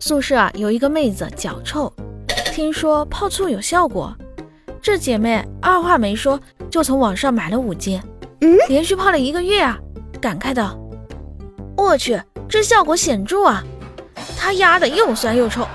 宿舍啊，有一个妹子脚臭，听说泡醋有效果，这姐妹二话没说就从网上买了五斤，连续泡了一个月啊，感慨道：“我去，这效果显著啊，她丫的又酸又臭。”